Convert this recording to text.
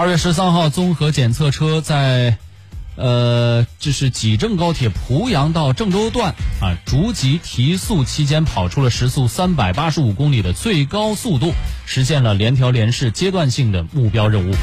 二月十三号综合检测车在呃这是济郑高铁濮阳到郑州段啊逐级提速期间跑出了时速三百八十五公里的最高速度实现了联调联试阶段性的目标任务。